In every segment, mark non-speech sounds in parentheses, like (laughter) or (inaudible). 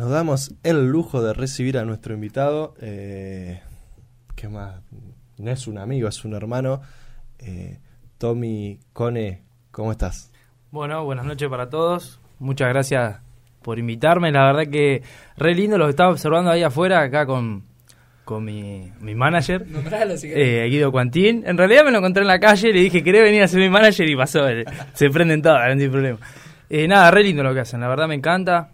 nos damos el lujo de recibir a nuestro invitado, eh, que más no es un amigo, es un hermano, eh, Tommy Cone, ¿cómo estás? Bueno, buenas noches para todos, muchas gracias por invitarme, la verdad que re lindo, los estaba observando ahí afuera, acá con, con mi, mi manager, eh, Guido Cuantín. En realidad me lo encontré en la calle, le dije, ¿querés venir a ser mi manager? Y pasó, se prenden todas, no hay problema. Eh, nada, re lindo lo que hacen, la verdad me encanta.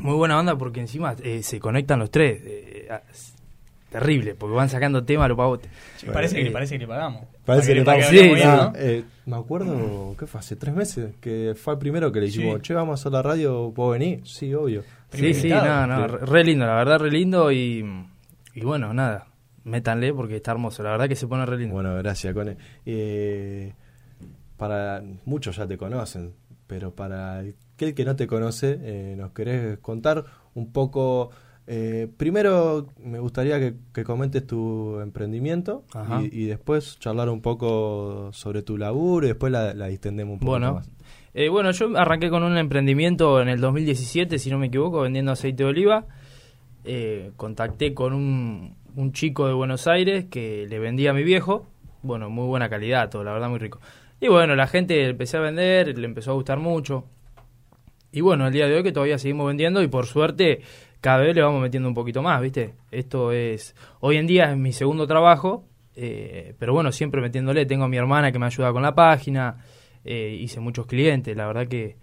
Muy buena onda porque encima eh, se conectan los tres. Eh, terrible, porque van sacando temas a los pavotes. parece, que, parece que le pagamos. Parece que le pagamos. Sí, no, eh, me acuerdo, ¿qué fue? Hace tres meses que fue el primero que le dijimos, che, vamos a la radio, ¿puedo venir? Sí, obvio. Sí, sí, no, no, re lindo, la verdad, re lindo y, y bueno, nada, métanle porque está hermoso, la verdad que se pone re lindo. Bueno, gracias, Cone. Eh, para muchos ya te conocen, pero para aquel que no te conoce, eh, ¿nos querés contar un poco? Eh, primero me gustaría que, comentes tu emprendimiento y, después charlar un poco sobre tu laburo y después la, distendemos un poco bueno. más. Eh, bueno, yo arranqué con un emprendimiento en el 2017, si no me equivoco, vendiendo aceite de oliva. contacté con un, un chico de Buenos Aires que le vendía a mi viejo. Bueno, muy buena calidad, todo, la verdad, muy rico. Y bueno, la gente empecé a vender, le empezó a gustar mucho. Y bueno, el día de hoy que todavía seguimos vendiendo y por suerte cada vez le vamos metiendo un poquito más, ¿viste? Esto es, hoy en día es mi segundo trabajo, eh, pero bueno, siempre metiéndole. Tengo a mi hermana que me ayuda con la página, eh, hice muchos clientes, la verdad que,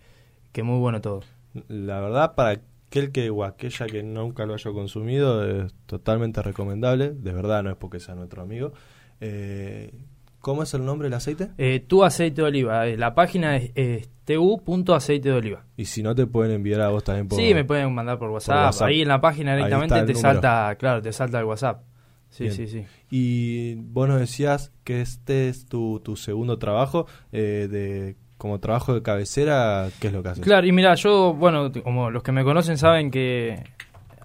que muy bueno todo. La verdad, para aquel que o aquella que nunca lo haya consumido, es totalmente recomendable, de verdad, no es porque sea nuestro amigo. Eh, ¿Cómo es el nombre del aceite? Eh, tu aceite de oliva. Eh, la página es, tu.aceite de oliva. Y si no, te pueden enviar a vos también por Sí, me pueden mandar por WhatsApp. Ahí en la página directamente te salta, claro, te salta el WhatsApp. Sí, sí, sí. Y vos nos decías que este es tu, tu segundo trabajo eh, de como trabajo de cabecera, ¿qué es lo que haces? Claro, y mira, yo, bueno, como los que me conocen saben que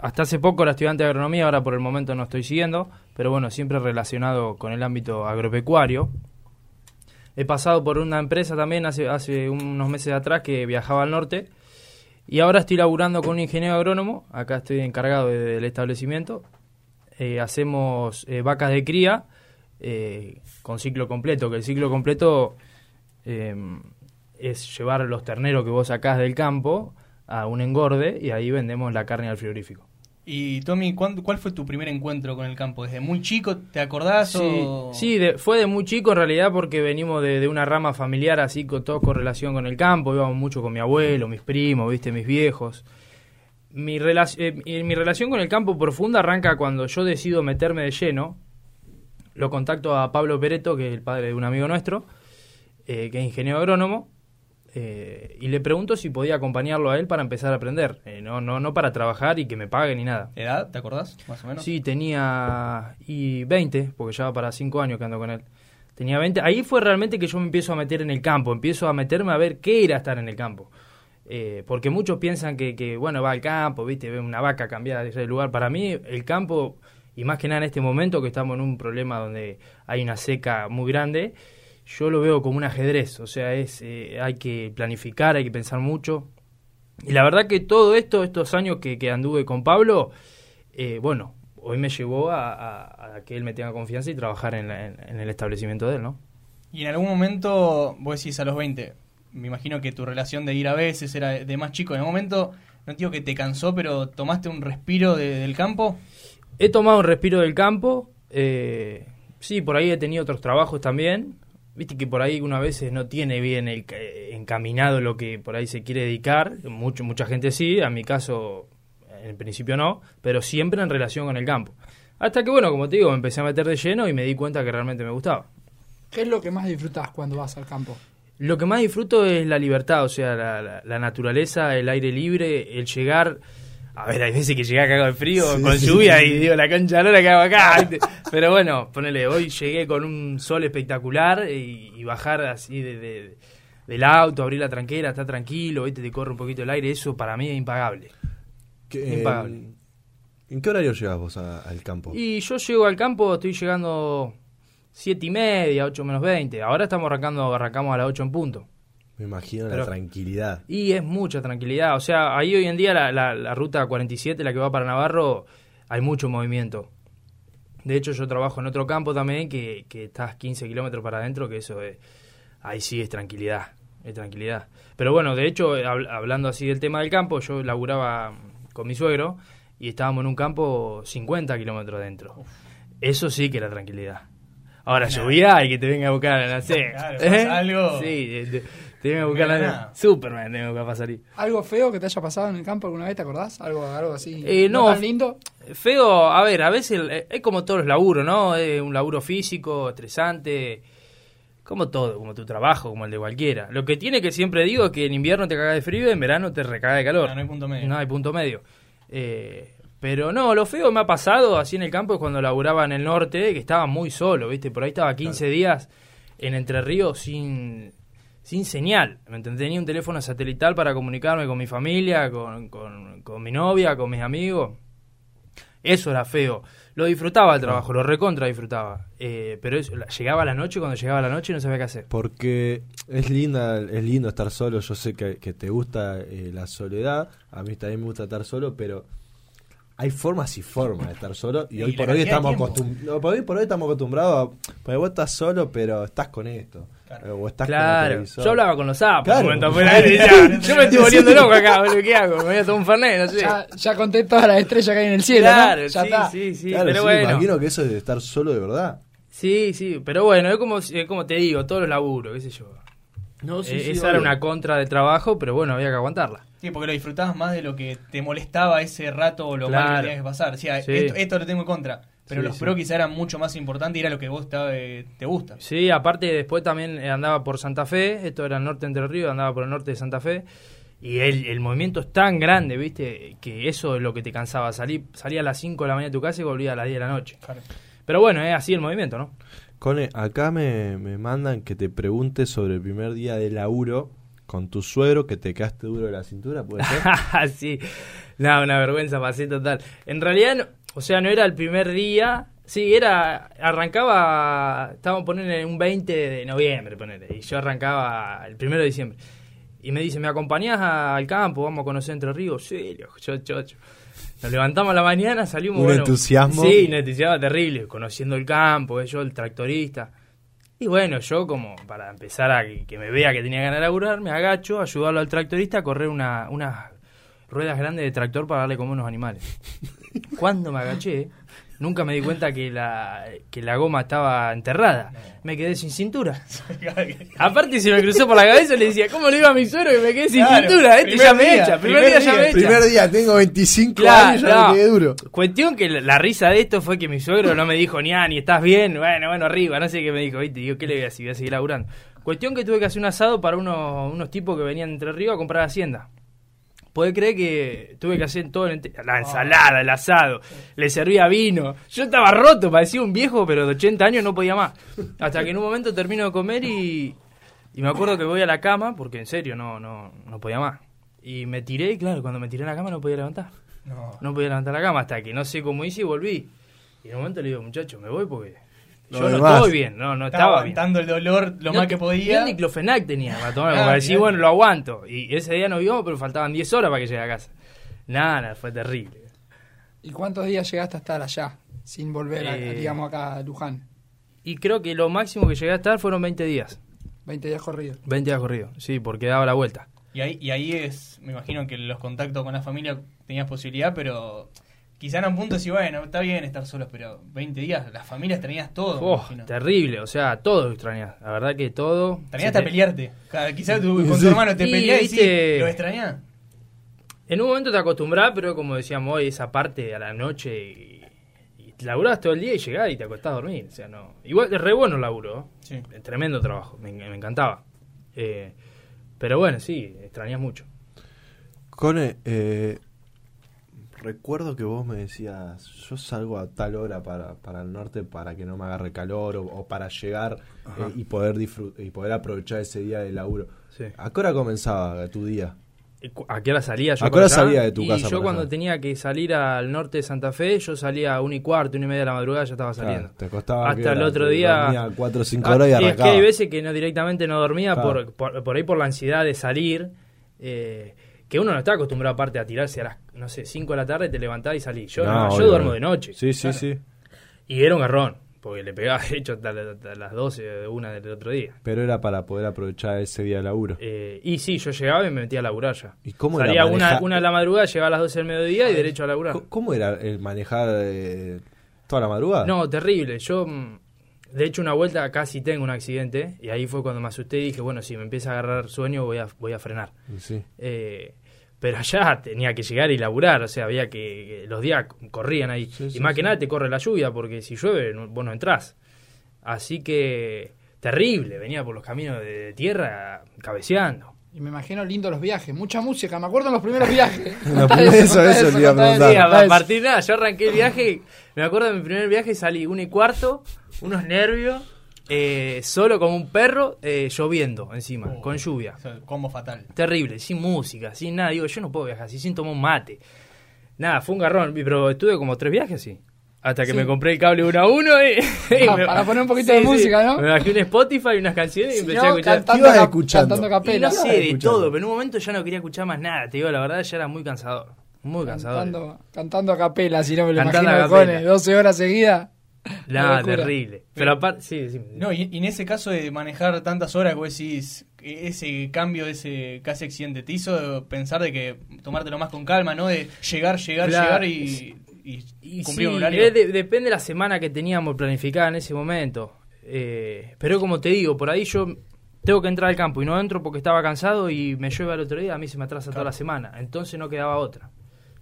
hasta hace poco era estudiante de agronomía, ahora por el momento no estoy siguiendo, pero bueno, siempre relacionado con el ámbito agropecuario. He pasado por una empresa también hace, unos meses atrás que viajaba al norte y ahora estoy laburando con un ingeniero agrónomo, acá estoy encargado del establecimiento. Eh, hacemos eh, vacas de cría eh, con ciclo completo, que el ciclo completo es llevar los terneros que vos sacás del campo a un engorde y ahí vendemos la carne al frigorífico. Y Tommy, ¿cuál fue tu primer encuentro con el campo? ¿Desde muy chico te acordás? Sí, fue de muy chico en realidad porque venimos de, una rama familiar así con todo con relación con el campo, íbamos mucho con mi abuelo, mis primos, viste, mis viejos. Mi, eh, mi relación con el campo profunda arranca cuando yo decido meterme de lleno. Lo contacto a Pablo Pereto, que es el padre de un amigo nuestro, eh, que es ingeniero agrónomo, eh, y le pregunto si podía acompañarlo a él para empezar a aprender, eh, no, no, no para trabajar y que me pague ni nada. ¿Edad? ¿Te acordás? Más o menos. Sí, tenía y 20, porque ya va para 5 años que ando con él. Tenía 20. Ahí fue realmente que yo me empiezo a meter en el campo, empiezo a meterme a ver qué era estar en el campo. Eh, porque muchos piensan que, que, bueno, va al campo, viste, ve una vaca cambiar de lugar. Para mí, el campo, y más que nada en este momento que estamos en un problema donde hay una seca muy grande, yo lo veo como un ajedrez, o sea, es eh, hay que planificar, hay que pensar mucho. Y la verdad que todo esto, estos años que, que anduve con Pablo, eh, bueno, hoy me llevó a, que él me tenga confianza y trabajar en, en, el establecimiento de él, ¿no? Y en algún momento, vos decís a los 20, me imagino que tu relación de ir a veces era de más chico, en algún momento, no digo que te cansó, pero tomaste un respiro del campo. He tomado un respiro del campo, eh, sí, por ahí he tenido otros trabajos también, Viste que por ahí una veces no tiene bien el, encaminado lo que por ahí se quiere dedicar, mucho, mucha gente sí, a mi caso en principio no, pero siempre en relación con el campo. Hasta que bueno, como te digo, me empecé a meter de lleno y me di cuenta que realmente me gustaba. ¿Qué es lo que más disfrutas cuando vas al campo? Lo que más disfruto es la libertad, o sea, la naturaleza, el aire libre, el llegar a ver, hay veces que llegué acá con frío, con lluvia y digo, la concha no la que hago acá. (laughs) Pero bueno, ponele, hoy llegué con un sol espectacular y, bajar así de, del auto, abrir la tranquera, estar tranquilo, te corre un poquito el aire, eso para mí es impagable. impagable. ¿En qué horario llegas vos al campo? Y yo llego al campo, estoy llegando siete y media, ocho menos veinte. Ahora estamos arrancando, arrancamos a las ocho en punto. Me imagino Pero- la tranquilidad. Y es mucha tranquilidad. O sea, ahí hoy en día la, la- la ruta 47, la que va para Navarro, hay mucho movimiento. De hecho, yo trabajo en otro campo también, que, que estás 15 kilómetros para adentro, que eso es, ahí sí es tranquilidad, es tranquilidad. Pero bueno, de hecho, hab- hablando así del tema del campo, yo laburaba con mi suegro y estábamos en un campo 50 kilómetros adentro. Eso sí que era tranquilidad. Ahora llovía y que te venga a buscar, no sé. (laughs) Claro, algo. Sí, te venga a buscar la. Superman, tengo que pasar ahí. ¿Algo feo que te haya pasado en el campo alguna vez, te acordás? ¿Algo, algo así? Eh, no. tan lindo? Feo, a ver, a veces eh, es como todos los laburos, ¿no? Es un laburo físico, estresante, como todo, como tu trabajo, como el de cualquiera. Lo que tiene que siempre digo es que en invierno te caga de frío y en verano te recaga de calor. No, no hay punto medio. No hay punto medio. Eh, pero no, lo feo me ha pasado así en el campo es cuando laburaba en el norte, que estaba muy solo, ¿viste? Por ahí estaba 15 días en Entre Ríos sin, sin señal. ¿Me? Tenía un teléfono satelital para comunicarme con mi familia, con, con, con mi novia, con mis amigos. Eso era feo. Lo disfrutaba el trabajo, lo recontra disfrutaba. Eh, pero eso, llegaba la noche, cuando llegaba la noche no sabía qué hacer. Porque es linda, es lindo estar solo. Yo sé que, que te gusta eh, la soledad. A mí también me gusta estar solo, pero hay formas y formas de estar solo. Y, Y hoy por hoy estamos acostumbrados. Por hoy por hoy estamos acostumbrados. a- Porque vos estás solo, pero estás con esto. Claro. Eh, O estás con Claro, televisor. yo hablaba con los sapos. Claro. momento (laughs) yo me estoy volviendo loco acá, boludo, ¿qué hago? Me voy a tomar un fernet, no sé. Ya, ya conté todas las estrellas que hay en el cielo, claro, ¿no? Ya sí, está. sí, sí, Claro, pero sí, bueno. imagino que eso es de estar solo de verdad. Sí, sí, pero bueno, es como, es como te digo, todos los laburos, qué sé yo. No, Eh, esa era una contra de trabajo, pero bueno, había que aguantarla. Sí, porque lo disfrutabas más de lo que te molestaba ese rato o lo mal Claro. que tenías que pasar. O sea, Sí. esto, esto lo tengo en contra. Pero Sí, los sí. pro quizá eran mucho más importantes y era lo que vos te, te gusta. Sí, aparte después también eh, andaba por Santa Fe, esto era el norte de Entre Ríos, andaba por el norte de Santa Fe, y el, el movimiento es tan grande, viste, que eso es lo que te cansaba. Salí, salía a las 5 de la mañana de tu casa y volvía a las 10 de la noche. Pero bueno, es así el movimiento, ¿no? Cone, acá me, me mandan que te pregunte sobre el primer día de laburo con tu suegro, que te quedaste duro de la cintura, ¿puede ser? (laughs) sí, no, una vergüenza pasé total. En realidad, o sea, no era el primer día, sí, era, arrancaba, estábamos poniendo un 20 de noviembre, ponele, y yo arrancaba el primero de diciembre. Y me dice, ¿me acompañás al campo? Vamos a conocer Entre Ríos. Sí, yo, chocho. Nos levantamos a la mañana, salimos. Un bueno, entusiasmo. Sí, un entusiasmo terrible, conociendo el campo, eh, yo el tractorista. Y bueno, yo como para empezar a que, que me vea que tenía ganas de laburar, me agacho, ayudarlo al tractorista a correr una, unas ruedas grandes de tractor para darle como unos animales. Cuando me agaché, nunca me di cuenta que la, que la goma estaba enterrada. Me quedé sin cintura. (laughs) Aparte se me cruzó por la cabeza y le decía, ¿cómo le iba a mi suegro que me quedé sin Claro, cintura? Este primer ya me día, echa, primer, primer día, ya me echa. primer día, tengo 25 Claro, años y ya no. me quedé duro. Cuestión que la, la risa de esto fue que mi suegro no me dijo ni ah, ni estás bien, bueno, bueno, arriba, no sé qué me dijo, ¿viste? Digo, ¿qué le voy a decir? Voy a seguir laburando. Cuestión que tuve que hacer un asado para unos, unos tipos que venían entre río a comprar hacienda. Podés creer que tuve que hacer todo la ensalada, el asado, le servía vino. Yo estaba roto, parecía un viejo, pero de 80 años no podía más. Hasta que en un momento termino de comer y, y me acuerdo que voy a la cama, porque en serio no, no, no podía más. Y me tiré y claro, cuando me tiré a la cama no podía levantar. No. No podía levantar la cama hasta que no sé cómo hice y volví. Y en un momento le digo, muchacho, me voy porque yo no demás. estoy bien, no, no Estaba estaba bien. aguantando el dolor lo No más que podía. Ni un diclofenac tenía para tomar, Ah, para decir, mirá. bueno, lo aguanto. Y ese día no vio, pero faltaban 10 horas para que llegue a casa. Nada, nada, fue terrible. ¿Y cuántos días llegaste a estar allá? Sin volver, a- Eh. digamos, acá a Luján. Y creo que lo máximo que llegué a estar fueron 20 días. 20 días corridos. 20 días corridos, sí, porque daba la vuelta. Y ahí, y ahí es, me imagino que los contactos con la familia tenías posibilidad, pero quizá en un punto sí, bueno, está bien estar solos, pero 20 días, las familias tenías todo. Oh, terrible, o sea, todo extrañás. La verdad que todo. Extrañás hasta te- pelearte. Quizás tú con tu Sí. hermano te Y, peleás y viste- sí, lo extrañás. En un momento te acostumbras, pero como decíamos hoy, esa parte a la noche y, y laburás todo el día y llegás y te acostás a dormir. O sea, no. Igual es re bueno el laburo, ¿eh? Sí. Tremendo trabajo, me, me encantaba. Eh, pero bueno, sí, extrañas mucho. Cone, eh, recuerdo que vos me decías, yo salgo a tal hora para, para el norte para que no me agarre calor o, o para llegar eh, y poder y poder aprovechar ese día de laburo. Sí. ¿A qué hora comenzaba tu día? ¿A qué hora salía yo? ¿A qué hora allá? salía de tu y casa yo cuando allá? tenía que salir al norte de Santa Fe, yo salía a una y cuarto, una y media de la madrugada, ya estaba saliendo. Claro, te costaba Hasta el otro día... dormía cuatro o cinco Ah, horas y es que arrancaba. hay veces que no directamente no dormía Claro. por, por, por ahí por la ansiedad de salir, eh, que uno no está acostumbrado aparte a tirarse a las, no sé, 5 de la tarde, te levantás y salís. Yo, No, no, yo duermo de noche. Sí, sí, sí. Y era un garrón, porque le pegaba, (laughs) de hecho, hasta, la- hasta las 12 de una del otro día. Pero era para poder aprovechar ese día de laburo. Eh, y sí, yo llegaba y me metía a laburar ya. ¿Y cómo Salía una, manejar- una de la madrugada, llegaba a las 12 del mediodía y derecho a laburar. ¿Cómo- ¿Cómo era el manejar eh, toda la madrugada? No, terrible. Yo, mm, de hecho, una vuelta casi tengo un accidente y ahí fue cuando me asusté y dije, bueno, si me empieza a agarrar sueño voy a, voy a frenar. Sí. Eh, pero allá tenía que llegar y laburar, o sea, había que, que los días corrían ahí. Sí, y sí, más sí. que nada te corre la lluvia, porque si llueve no- vos no entrás. Así que terrible, venía por los caminos de, de tierra cabeceando. Y me imagino lindo los viajes, mucha música, me acuerdo en los primeros viajes. (laughs) Primero- eso, eso iba a eso. partir de nada, yo arranqué el viaje, me acuerdo de mi primer viaje, salí una y cuarto, unos nervios, eh, solo como un perro, eh, lloviendo encima, Oh. con lluvia. O sea, combo fatal. Terrible, sin música, sin nada. Digo, yo no puedo viajar así, sin tomar un mate. Nada, fue un garrón, pero estuve como tres viajes así. Hasta que Sí. me compré el cable uno a uno y, (laughs) y Ah, para poner un poquito de música, ¿no? Me bajé un Spotify, unas canciones y Si empecé no, a escuchar. ¿Qué cantando, ibas cap- escuchando? cantando Y capela. no sé, de escuchando. todo, pero en un momento ya no quería escuchar más nada, te digo, la verdad ya era muy cansador. Muy cansador. Cantando, cantando a capela, si no me lo Cantando a imagino de capela. Cone, 12 horas seguidas. (laughs) Locura. terrible. Pero aparte, sí, sí. No, y, y en ese caso de manejar tantas horas, vos decís, ese cambio, ese casi accidente, te hizo pensar de que tomártelo más con calma, ¿no? De llegar, llegar, Claro. llegar y, y Y cumplir sí, un horario. de- depende de la semana que teníamos planificada en ese momento. Eh, pero como te digo, por ahí yo tengo que entrar al campo y no entro porque estaba cansado y me llueve al otro día, a mí se me atrasa toda la semana. Entonces no quedaba otra.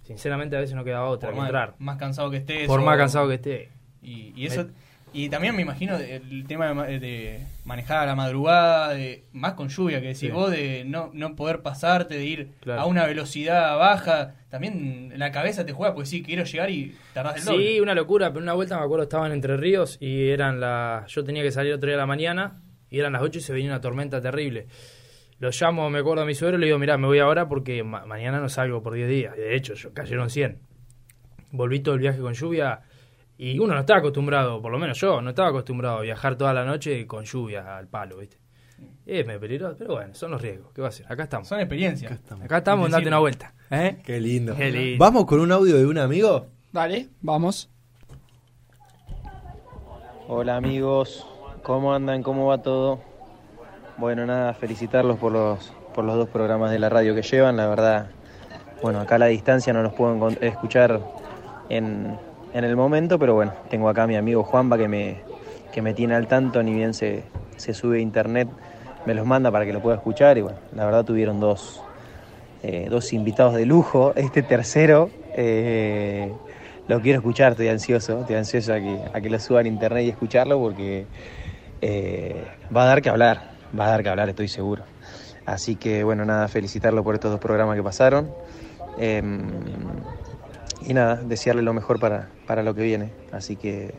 Sinceramente a veces no quedaba otra por que más, entrar. más cansado que estés. Por o- más cansado que esté. Y, y eso y también me imagino el tema de, de manejar a la madrugada, de, más con lluvia que decís Sí. vos, de no, no poder pasarte, de ir Claro. a una velocidad baja. También la cabeza te juega, porque sí, quiero llegar y tardás el doble. Sí, una locura, pero una vuelta me acuerdo estaba en Entre Ríos y eran las... Yo tenía que salir otro día a la mañana y eran las 8 y se venía una tormenta terrible. Lo llamo, me acuerdo a mi suegro y le digo, mirá, me voy ahora porque ma- mañana no salgo por 10 días. Y de hecho, yo, cayeron 100. Volví todo el viaje con lluvia y uno no está acostumbrado, por lo menos yo, no estaba acostumbrado a viajar toda la noche con lluvia al palo, ¿viste? Es medio peligroso, pero bueno, son los riesgos. ¿Qué va a hacer? Acá estamos. Son experiencias. Acá estamos, date una vuelta. ¿eh? Qué lindo. Qué lindo. Vamos con un audio de un amigo. Dale, vamos. Hola amigos, ¿cómo andan? ¿Cómo va todo? Bueno, nada, felicitarlos por los, por los dos programas de la radio que llevan, la verdad, bueno, acá a la distancia no los puedo escuchar en, en el momento, pero bueno, tengo acá a mi amigo Juanpa que me, que me tiene al tanto, ni bien se, se sube a internet, me los manda para que lo pueda escuchar y bueno, la verdad tuvieron dos, eh, dos invitados de lujo, este tercero... eh, lo quiero escuchar, estoy ansioso, estoy ansioso a que, a que lo suban a internet y escucharlo porque eh, va a dar que hablar, va a dar que hablar, estoy seguro. Así que bueno, nada, felicitarlo por estos dos programas que pasaron. Y nada, desearle lo mejor para, para lo que viene. Así que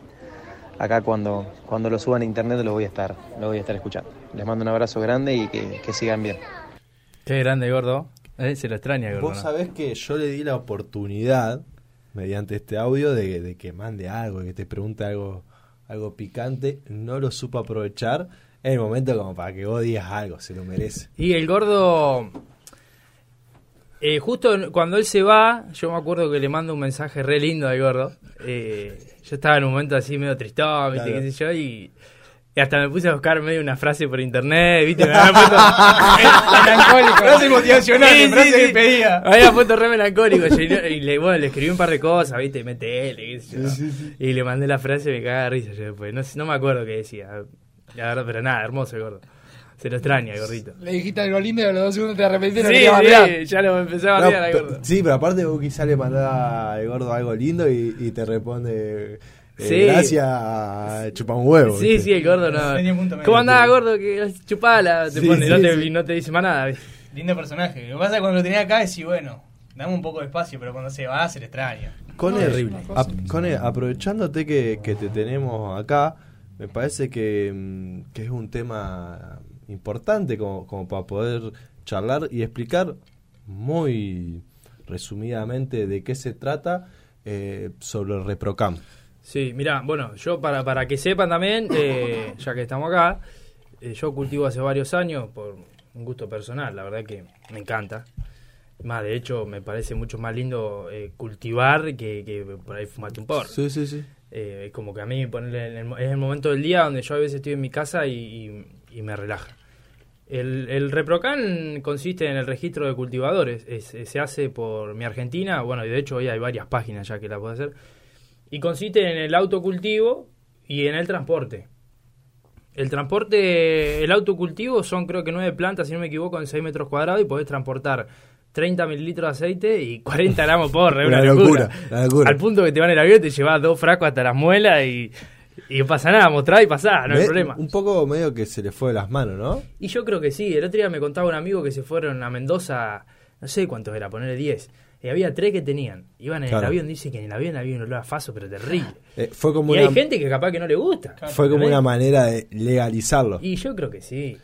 acá cuando, cuando lo suban a internet lo voy a estar, lo voy a estar escuchando. Les mando un abrazo grande y que, que sigan bien. Qué grande, gordo. Eh, Se lo extraña, gordo. Vos sabés que yo le di la oportunidad, mediante este audio, de, de que mande algo, que te pregunte algo, algo picante. No lo supo aprovechar. En el momento como para que vos digas algo, se lo merece. Y el gordo, eh, justo cuando él se va, yo me acuerdo que le mando un mensaje re lindo al gordo. Eh, yo estaba en un momento así medio tristón, ¿viste? Claro. qué sé yo, y, y hasta me puse a buscar medio una frase por internet, ¿viste? Me había puesto, (laughs) Melancólico. Frase motivacional, Sí, frase sí, sí. pedida. Me había puesto re melancólico. Y, y le, bueno, le escribí un par de cosas, ¿viste? MTL, qué sé yo. Y le mandé la frase y me cagaba de risa yo después. No, sé- no me acuerdo qué decía. La verdad, pero nada, hermoso el gordo. Se lo extraña, el gordito. Le dijiste algo lindo y a los dos segundos te arrepentiste Sí, sí, ya lo empecé a No, bardear al pe- gordo. sí, pero aparte vos quizás le mandás al gordo algo lindo y, y te responde eh, Sí. gracias, chupa un huevo. Sí, ¿viste? sí, el gordo no. Tenía punto medio. ¿Cómo andaba, gordo? Que chupala, te Sí, pone, no, sí, te, sí. no te dice más nada. ¿viste? Lindo personaje. Lo que pasa es que cuando lo tenía acá decís, bueno, dame un poco de espacio, pero cuando se va se le extraña. No, ap- Cone, aprovechándote que, que te tenemos acá, me parece que, mm, que es un tema importante como, como para poder charlar y explicar muy resumidamente de qué se trata eh, sobre el ReproCam. Sí, mira, bueno, yo para, para que sepan también, eh, (laughs) ya que estamos acá, eh, yo cultivo hace varios años por un gusto personal, la verdad que me encanta. Más, de hecho, me parece mucho más lindo eh, cultivar que, que por ahí fumarte un porro. Sí, sí, sí. Eh, es como que a mí ponerle en el es el momento del día donde yo a veces estoy en mi casa y, y- y me relaja. El, el ReproCan consiste en el registro de cultivadores. Es- es- se hace por mi Argentina. Bueno, y de hecho hoy hay varias páginas ya que la puedo hacer. Y consiste en el autocultivo y en el transporte. El transporte, el autocultivo son creo que nueve plantas, si no me equivoco, en 6 metros cuadrados y podés transportar 30 mililitros de aceite y (laughs) 40 gramos por Una una, locura, locura. locura. Al punto que te van en el avión, te llevas dos frascos hasta las muelas y, y no pasa nada, mostrá y pasá, no hay problema. Un poco medio que se le fue de las manos, ¿no? Y yo creo que sí, el otro día me contaba un amigo que se fueron a Mendoza, no sé cuántos era, ponerle 10. Y había tres que tenían. Iban en Claro. el avión, dice que en el avión había un olor a faso, pero terrible. Eh, fue como Y una, hay gente que capaz que no le gusta. fue como una manera de legalizarlo. Y yo creo que sí.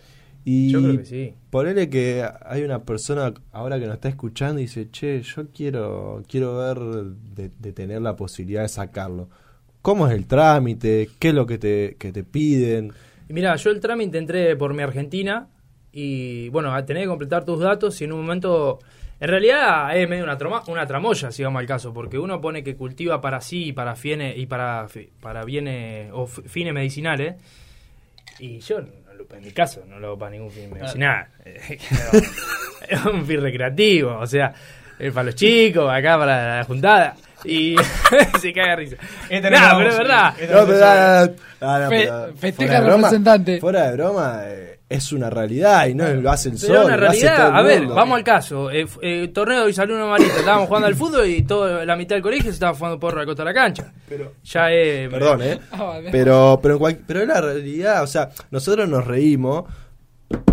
Y Yo creo que sí. ponele que hay una persona ahora que nos está escuchando y dice, che, yo quiero, quiero ver de, de tener la posibilidad de sacarlo. ¿Cómo es el trámite? ¿Qué es lo que te, que te piden? Y mira, yo el trámite entré por mi Argentina y bueno, tenés que completar tus datos y en un momento... En realidad es medio una, troma- una tramoya, si vamos al caso, porque uno pone que cultiva para sí y para fienes y para, fi- para bienes o fi- fines medicinales y yo, no lo- en mi caso, no lo hago para ningún fin medicinal. (laughs) es un fin recreativo, o sea, es para los chicos, acá para la juntada. Y (laughs) se caga de risa. Este No, no pero es verdad. Este No, no pero, ah, no, Fe- pero festeja fuera de el broma- representante. Fuera de broma, eh, es una realidad y no lo hace el Pero sol. una realidad, a ver, vamos al caso. Eh, eh, torneo de Salud Marita, estábamos jugando al fútbol y toda la mitad del colegio se estaba jugando porro a la costa de la cancha. Pero- ya es. Perdón, ¿eh? Vale. Pero, pero, cual- pero es la realidad, o sea, nosotros nos reímos,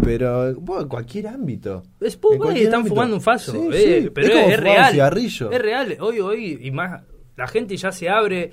pero bueno, en cualquier ámbito. Es cualquier están ámbito. fumando un faso. Sí, eh, sí, Pero es real. cigarrillo. Es real. Hoy, hoy, y más. La gente ya se abre.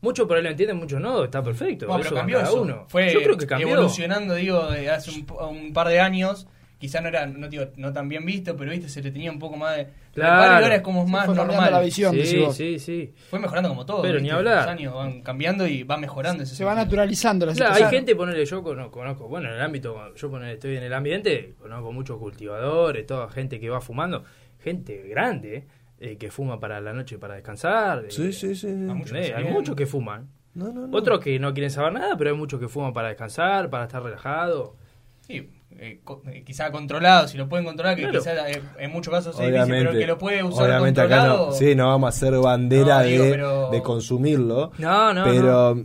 Muchos por ahí lo entienden, muchos no. Está perfecto. No, pero eso cambió cada eso. uno. Fue Yo creo que cambió. evolucionando, digo, de hace un, un par de años. Quizá no era, no, digo, no tan bien visto, pero viste, se le tenía un poco más de. Claro. ahora es como más fue normal. la visión, Sí, sí, sí. Fue mejorando como todo. Pero ¿viste? ni hablar. Los años van cambiando y va mejorando ese Se va naturalizando la Claro, hay situación. gente, ponerle, yo conozco, conozco, bueno, en el ámbito, yo ponele, estoy en el ambiente, conozco muchos cultivadores, toda gente que va fumando, gente grande, eh, que fuma para la noche para descansar. eh, Sí, sí, sí. muchos hay muchos que fuman. No, no, no. Otros que no quieren saber nada, pero hay muchos que fuman para descansar, para estar relajado. Sí, eh, co- eh, quizá controlado, si lo pueden controlar, que Claro. quizá eh, en muchos casos es difícil, Obviamente, pero que lo puede usar obviamente acá controlado. no, sí, no vamos a hacer bandera No, digo, de, pero- de consumirlo, No, no, pero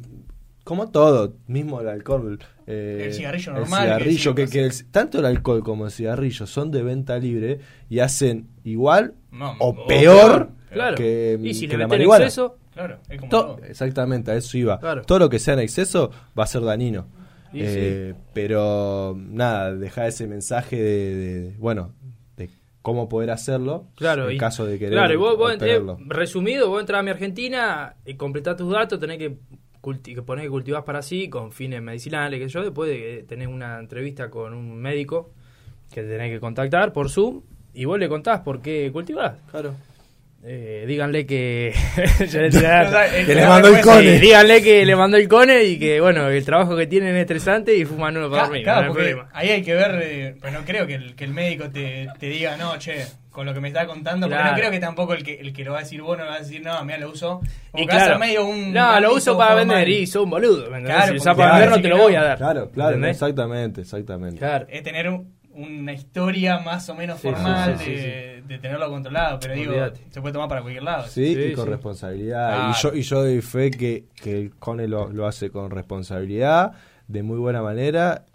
como todo, mismo el alcohol, eh, El cigarrillo el normal, que cigarrillo, que, el- tanto el alcohol como el cigarrillo son de venta libre y hacen igual o peor Claro. que, y si que le la marihuana. exceso, Claro, es como To- todo. exactamente, a eso iba. Claro. Todo lo que sea en exceso va a ser dañino. Eh, Pero nada, dejar ese mensaje de, de- bueno, de cómo poder hacerlo Claro, en y- caso de querer Claro, y vos, vos entré- obtenerlo. resumido, vos entras a mi Argentina, y completás tus datos, tenés que, culti- que poner que cultivás para sí, con fines medicinales, que yo, después de que tenés una entrevista con un médico que tenés que contactar por Zoom, y vos le contás por qué cultivás. Claro. Eh, díganle que... (laughs) (laughs) le tiré- Que le mandó el Sí, cone. díganle que le mandó el cone y que, bueno, el trabajo que tienen es estresante y fuman uno para dormir. claro, no hay porque ahí hay que ver, eh, pero no creo que el, que el médico te, te diga, no, che, con lo que me está contando, porque Claro. no creo que tampoco el que, el que lo va a decir bueno va a decir, no, mira, lo uso. Como Y que claro, medio un no, lo uso para formal. vender y sos un boludo. Claro, si porque para vender no te lo no. voy a dar. Claro, claro, ¿Entendés? exactamente, exactamente. Claro. Es tener un- una historia más o menos Sí, formal sí, sí, de, de tenerlo controlado, pero digo, se puede tomar para cualquier lado. Sí, Sí, y con sí. responsabilidad. Claro. Y yo y yo doy fe que, que el Cone lo, lo hace con responsabilidad, de muy buena manera,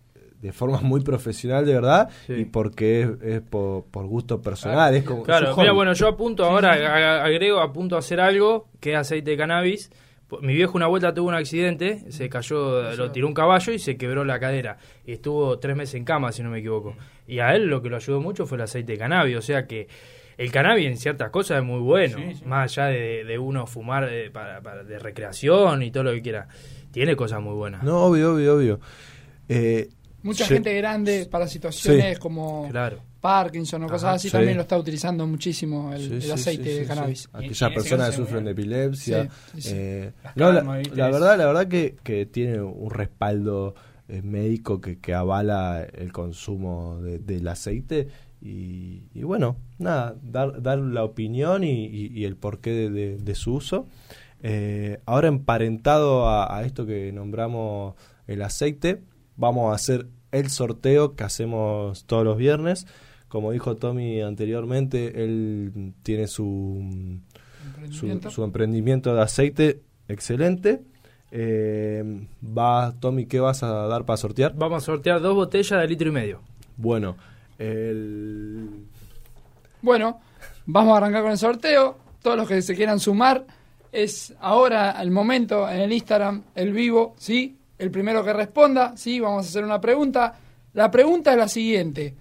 de forma muy profesional, de verdad, Sí. y porque es, es por, por gusto personal. es como, Claro, mira, bueno, yo apunto ahora, agrego, apunto a hacer algo que es aceite de cannabis. Po- Mi viejo una vuelta tuvo un accidente, se cayó, lo tiró un caballo y se quebró la cadera. Y estuvo tres meses en cama, si no me equivoco. Y a él lo que lo ayudó mucho fue el aceite de cannabis. O sea que el cannabis en ciertas cosas es muy bueno. Sí, sí. Más allá de, de uno fumar eh, para, para- de recreación y todo lo que quiera. Tiene cosas muy buenas. No, obvio, obvio, obvio. Eh, Mucha Sí. gente grande para situaciones Sí. como Claro. Parkinson o cosas así sí. también lo está utilizando muchísimo el, Sí, el sí, aceite sí, sí, de cannabis. Aquellas personas que sufren de epilepsia. Sí, sí, sí. eh, no, la, la Es- verdad, la verdad que, que tiene un respaldo eh, médico que, que avala el consumo de- del aceite. Y, y bueno, nada, dar, dar la opinión y, y- y el porqué de, de- de su uso. Eh, ahora emparentado a, a esto que nombramos el aceite, vamos a hacer el sorteo que hacemos todos los viernes. Como dijo Tommy anteriormente, él tiene su, su, Emprendimiento. su emprendimiento de aceite excelente. Eh, va, Tommy, ¿qué vas a dar para sortear? Vamos a sortear dos botellas de litro y medio. Bueno, el... Bueno, vamos a arrancar con el sorteo. Todos los que se quieran sumar, es ahora el momento en el Instagram, el vivo, ¿sí? El primero que responda, ¿sí? Vamos a hacer una pregunta. La pregunta es la siguiente.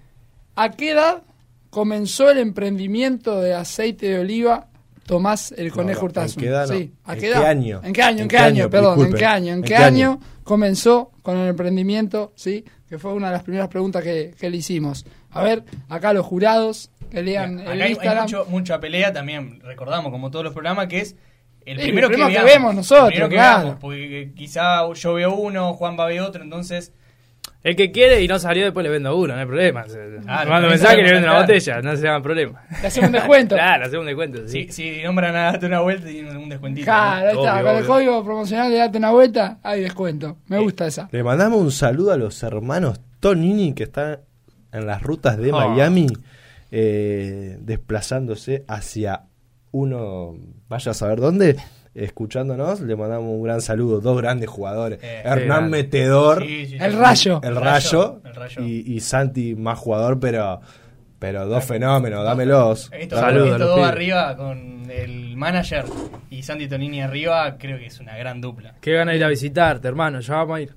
¿A qué edad comenzó el emprendimiento de aceite de oliva Tomás el Conejo no, Urtasun? ¿en qué edad no? Sí, ¿a ¿En qué qué edad? año? ¿En qué año? ¿En ¿En qué qué año? año? Perdón, ¿en qué año? ¿En ¿En qué qué año? año comenzó con el emprendimiento? ¿Sí? Que fue una de las primeras preguntas que, que le hicimos. A ver, acá los jurados que lean Acá el hay, hay Instagram. mucho- mucha pelea también, recordamos como todos los programas, que es el primero, el primero que veamos, vemos nosotros, el primero que claro. veamos, porque quizá yo veo uno, Juan va a ver otro, entonces El que quiere y no salió, después le vendo uno, no hay problema. Se- Claro, mando mensaje y le vendo una botella, no se hagan problema. Le hacemos un descuento. (laughs) claro, hacemos un descuento. Sí. si, si nombran a darte una vuelta y un descuentito. Claro, ahí está. Obvio, con el código promocional de date una vuelta, hay descuento. Me gusta esa. Le mandamos un saludo a los hermanos Tonini que están en las rutas de Ah. Miami, eh, desplazándose hacia uno, vaya a saber dónde, escuchándonos. Le mandamos un gran saludo, dos grandes jugadores. Eh, Hernán Metedor, Sí, sí, sí. El rayo. el Rayo, el Rayo. Y, y Santi más jugador, pero, pero dos fenómenos, dámelos. Estos, Saludos los dos arriba con el manager y Santi Tonini arriba, creo que es una gran dupla. Qué gana ir a visitarte, hermano, ya vamos a ir.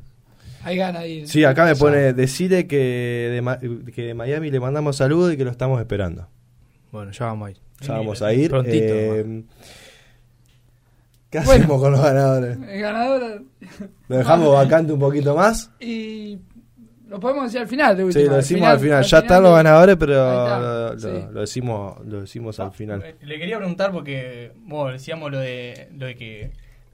Hay ganas de ir. Sí, acá me pone, decide que de, que de Miami le mandamos saludos y que lo estamos esperando. Bueno, ya vamos a ir. Ya vamos a ir. Prontito, eh, ¿Qué Bueno. hacemos con los ganadores? El ganador. ¿Lo dejamos vacante un poquito más? Y lo podemos decir al final. De Sí, última, lo decimos al final. Ya están de- los ganadores, pero está, lo, lo- sí. lo decimos, lo decimos al final. Eh, Le quería preguntar porque, bueno, decíamos lo de, lo de que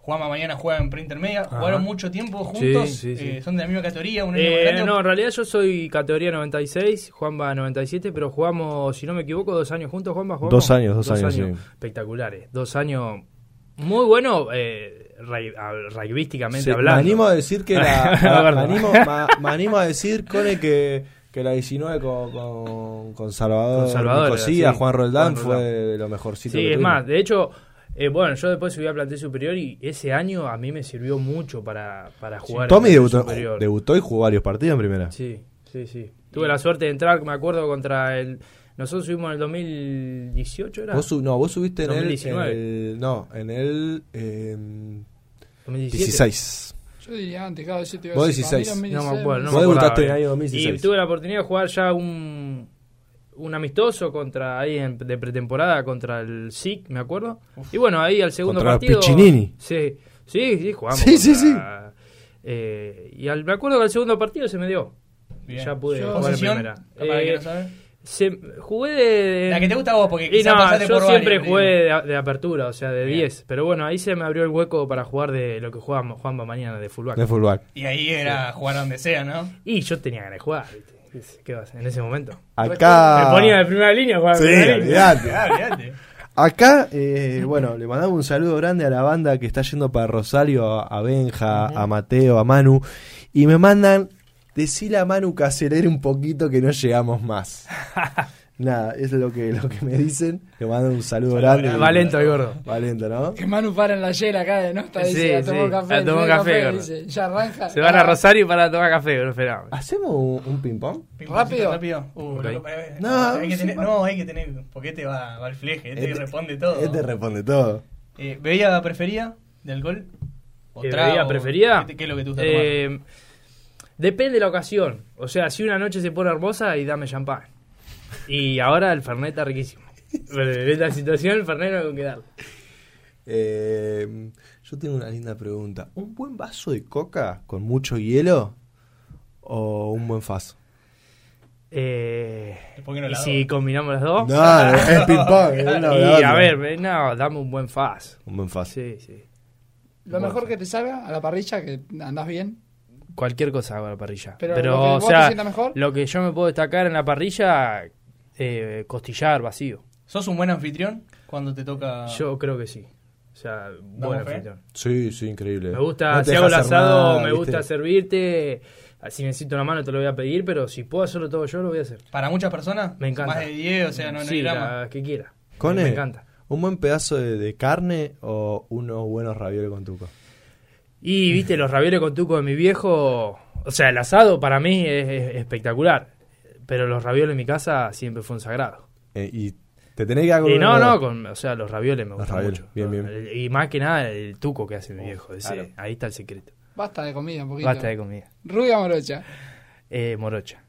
Juanma mañana juega en preintermedia. Ajá. Jugaron mucho tiempo juntos. Sí, sí, sí. eh, son de la misma categoría, un Eh, no, en realidad yo soy categoría 96, Juan va 97, pero jugamos, si no me equivoco, dos años juntos, Juan va Dos años, dos años, sí. Espectaculares, dos años muy buenos, eh, rugbyísticamente Sí, me hablando. animo a decir que la, (laughs) La me, animo, ma- me animo a decir, Cone, que, que la 19 con, con, con Salvador, Con Salvador, Nicosía, sí. Juan Roldán Juan fue Roldán. de lo mejorcito. Sí, que es tuvimos. más, de hecho, eh, bueno, yo después subí a plantel superior y ese año a mí me sirvió mucho para, para jugar. Tommy en plantel debutó, superior. debutó y jugó varios partidos en primera. Sí, sí, sí. Tuve la suerte de entrar, me acuerdo, contra el... Nosotros subimos en el 2018, ¿era? Vos, no, vos subiste en el, 2019. en el- No, en el. em, 2017. 16. Yo diría antes, cada vez yo te iba a Vos decir, mí 16. No me acuerdo, no Vos me acordaba debutaste en el bien. año 2016. Y tuve la oportunidad de jugar ya un, un amistoso contra ahí en- de pretemporada contra el SIC, me acuerdo. Y bueno, ahí al segundo Contra partido. Piccinini. Sí, sí, sí, jugamos. Sí, sí, contra- eh, y al, me acuerdo que al segundo partido se me dio. Bien. Ya pude Yo- jugar en ¿Posición? primera. Que Eh, se- jugué de. La que te gusta a vos, porque Y no, yo por siempre varios, jugué de, de apertura, o sea, de Bien. 10. Pero bueno, ahí se me abrió el hueco para jugar de lo que jugamos Juanba mañana, de fullback. De fútbol. Y ahí era jugar donde sea, ¿no? Y yo tenía ganas de jugar, ¿viste? ¿Qué vas? En ese momento. Acá. Me ponía de primera línea, jugaba Sí, de primera línea. olvidate. Acá, eh, bueno, le mandamos un saludo grande a la banda que está yendo para Rosario, a, Benja, a Mateo, a Manu. Y me mandan, decirle a Manu que acelere un poquito que no llegamos más. (laughs) Nada, eso es lo que, lo que me dicen. Le mandan un saludo grande. Va lento gordo. Va lento, ¿no? Que Manu para en la yela acá de no está Sí, dice, a tomar sí, café, a tomar primer café, gordo. dice, ya arranca. Se van a Ah, Rosario para tomar café, esperaba. ¿Hacemos un, un ping-pong? Rápido. rápido. Uh, pará. No, hay que sí, tener, no, hay que tener, porque este va, va al fleje, este, responde todo. Este responde todo. Eh, ¿Bebida preferida de alcohol? ¿O bebida preferida? ¿Qué, qué es lo que te gusta tomar? Eh, depende de la ocasión. O sea, si una noche se pone hermosa y dame champán. Y ahora el Fernet está riquísimo. Pero en esta situación el Fernet no hay con qué darle. Eh, yo tengo una linda pregunta. ¿Un buen vaso de coca con mucho hielo? o un buen faz? Eh, ¿Por qué no ¿Y las si combinamos las dos? No, es (laughs) ping-pong. es una y a ver, ve, no, dame un buen faz. Un buen faz. Sí, sí. Lo mejor que te salga a la parrilla, que andás bien. Cualquier cosa hago a la parrilla. Pero Pero, lo que o sea, mejor. lo que yo me puedo destacar en la parrilla, eh, costillar vacío. ¿Sos un buen anfitrión cuando te toca...? Yo creo que sí. O sea, buen anfitrión. Sí, sí, increíble. Me gusta, No si hago el asado, nada, me ¿viste? gusta servirte. Si necesito una mano te lo voy a pedir, pero si puedo hacerlo todo yo, lo voy a hacer. ¿Para muchas personas? Me encanta. Más de 10, o sea, no, no sí, hay drama. la que quiera. Cone, Me encanta. ¿Un buen pedazo de, de carne o unos buenos ravioles con tuco? Y viste, los ravioles con tuco de mi viejo. O sea, el asado para mí es, es espectacular. Pero los ravioles en mi casa siempre fue un sagrado. Eh, y te tenés que con Y no, no, con, o sea, los ravioles me Los gustan ravioles, mucho. bien, bien. Y más que nada el tuco que hace mi viejo. ese- claro. Ahí está el secreto. Basta de comida, un poquito. Basta de comida. Rubia morocha. Eh, morocha.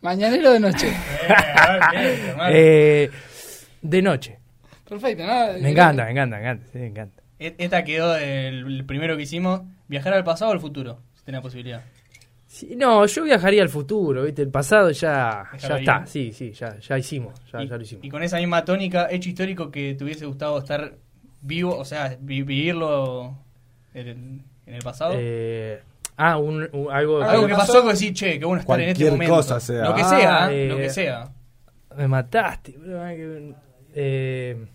Mañanero de noche. (laughs) Eh. Eh, de noche. Perfecto, ¿no? Me encanta, me encanta, me encanta. Sí, me encanta. E- Esta quedó el, el primero que hicimos. ¿Viajar al pasado o al futuro? Si tenés posibilidad. Sí, no, yo viajaría al futuro, ¿viste? El pasado ya, ya ahí, está. Sí, sí, ya, ya hicimos. Ya, y, ya lo hicimos. y con esa misma tónica, hecho histórico que te hubiese gustado estar vivo, o sea, vi- vivirlo en el, en el pasado. Eh, ah, un, un- algo, Algo que pasó- pasó que decís, che, qué bueno estar en este Cualquier momento. cosa sea. Lo que Ah, sea, eh, lo que sea. Me mataste, bro, eh,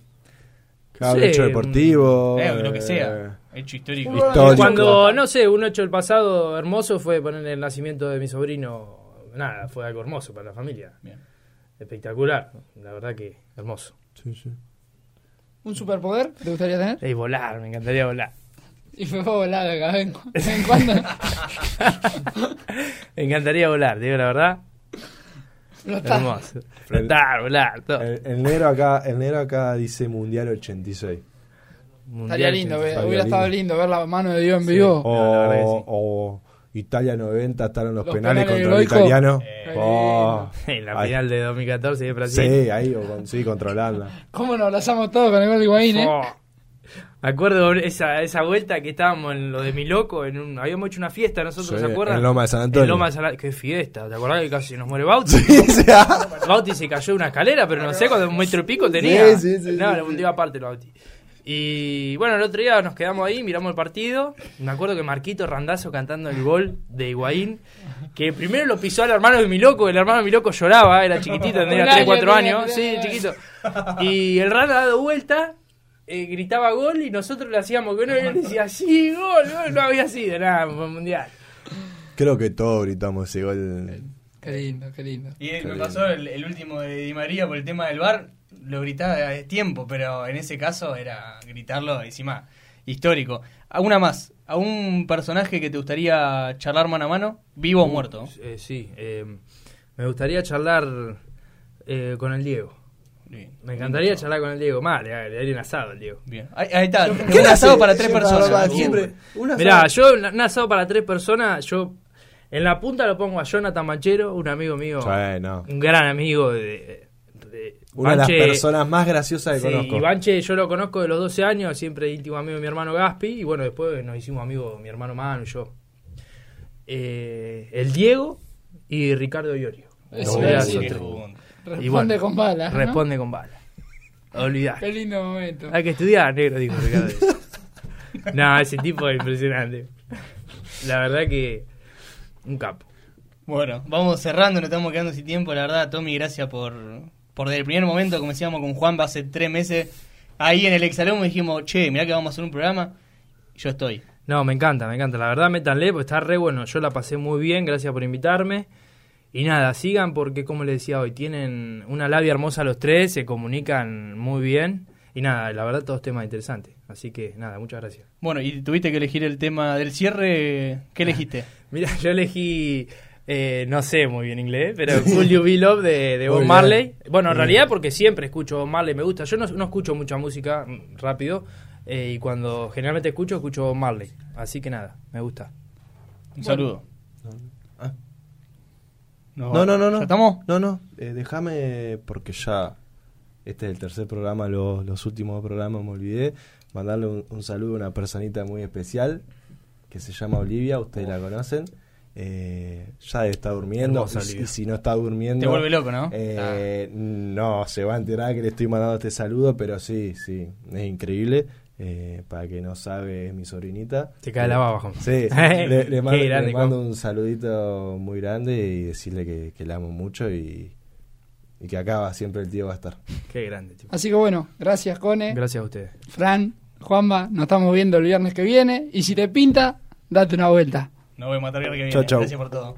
Claro, Sí, hecho deportivo. Eh, lo que eh, sea. Hecho histórico. Histórico. Cuando, no sé, un hecho del pasado hermoso fue poner el nacimiento de mi sobrino. Nada, fue algo hermoso para la familia. Bien. Espectacular, la verdad que hermoso. Sí, sí. ¿Un superpoder te gustaría tener? Y volar, me encantaría volar. (laughs) Y fue volado acá, ven. ¿En cuándo? (laughs) Me encantaría volar, digo la verdad. Está. Hermoso. Flotar, volar, todo. El, el negro acá, el negro acá dice Mundial 86. Mundial Estaría lindo, ver- Estaría hubiera lindo. estado lindo ver la mano de Dios en vivo. O, sí. Italia 90 estaron los, Los penales, penales contra el italiano. Eh, Oh, En la final de 2014 de Brasil. sí, ahí, o con, sí, contra Holanda. (laughs) ¿Cómo nos abrazamos todos con el gol de Higuaín, eh? Oh. Me acuerdo esa, esa vuelta que estábamos en lo de mi loco, en un, habíamos hecho una fiesta nosotros, Sí, ¿se acuerdan? en Loma de San Antonio. En Loma de San Antonio. Qué fiesta, ¿te acordás que casi nos muere Bauti? (laughs) O sea, Bauti se cayó de una escalera, pero no sé, cuando un metro y pico tenía. Sí, sí, sí, no, sí, un día aparte el Bauti. Y bueno, el otro día nos quedamos ahí, miramos el partido. Me acuerdo que Marquito Randazo cantando el gol de Higuaín, que primero lo pisó al hermano de mi loco, el hermano de mi loco lloraba, era chiquitito, tenía Un 3, año 4 tenía, años, sí, chiquito. Y el Randa dado vuelta, eh, gritaba gol y nosotros le hacíamos que no, y él decía, sí, gol, gol, no había sido nada, fue mundial. creo que todos gritamos ese gol. Qué lindo, qué lindo. Y Qué me pasó el, el último de Di María por el tema del bar, lo gritaba de tiempo, pero en ese caso era gritarlo encima histórico. A una más, a un personaje que te gustaría charlar mano a mano, vivo o muerto. Eh, sí, eh, me gustaría charlar eh, con el Diego. Bien. Me encantaría charlar con el Diego. Mal, le daría un asado al Diego. Bien. Ahí, ahí está, un asado para tres Siempre, personas. Siempre, Mirá, yo un asado para tres personas, yo en la punta lo pongo a Jonathan Manchero, un amigo mío, Sí, no. un gran amigo de... de Una de las personas más graciosas que Sí, conozco. y Banche yo lo conozco de los 12 años, siempre íntimo amigo de mi hermano Gaspi, y bueno, después nos hicimos amigos mi hermano Manu y yo. Eh, el Diego y Ricardo Iorio. Eso es. Responde bueno, con balas. ¿no? Responde con bala. Olvidá. Qué lindo momento. Hay que estudiar, negro, dijo Ricardo. (laughs) no, ese tipo es impresionante. La verdad que un capo. Bueno, vamos cerrando, nos estamos quedando sin tiempo. La verdad, Tommy, gracias por, por desde el primer momento, como decíamos con Juan hace tres meses, ahí en el exalón dijimos, che, mirá que vamos a hacer un programa. Yo estoy. No, me encanta, me encanta. La verdad, métanle, porque está re bueno. Yo la pasé muy bien, gracias por invitarme. Y nada, sigan porque, como les decía hoy, tienen una labia hermosa los tres, se comunican muy bien. Y nada, la verdad, todos temas interesantes. Así que nada, muchas gracias. Bueno, y tuviste que elegir el tema del cierre. ¿Qué elegiste? (laughs) Mira, yo elegí, eh, no sé muy bien inglés, pero Cool You Be Love de, de Bob Muy bien. Marley. Bueno, en Muy realidad porque siempre escucho Bob Marley, me gusta. Yo no, no escucho mucha música mm, rápido eh, y cuando generalmente escucho, escucho Bob Marley. Así que nada, me gusta. Un saludo. Ah. No, No, no, no, no. ¿Ya estamos? No, no. eh, déjame, porque ya este es el tercer programa, los, los últimos programas me olvidé. Mandarle un, un saludo a una personita muy especial que se llama Olivia, ustedes la conocen. Eh, ya estar durmiendo. Y, si- Olivia. y si no está durmiendo. Te vuelve loco, ¿no? eh, No, se va a enterar que le estoy mandando este saludo, pero sí, sí, es increíble. Eh, para que no sabe, es mi sobrinita. Te cae la baba. Sí, (laughs) le, mando, le un saludito muy grande y decirle que, que la amo mucho y, y que acá va siempre el tío va a estar. Qué grande. Así que bueno, gracias Cone, Gracias a ustedes. Fran, Juanma, nos estamos viendo el viernes que viene y si te pinta, date una vuelta. Nos vemos hasta el que viene. Chau, chau. Gracias por todo.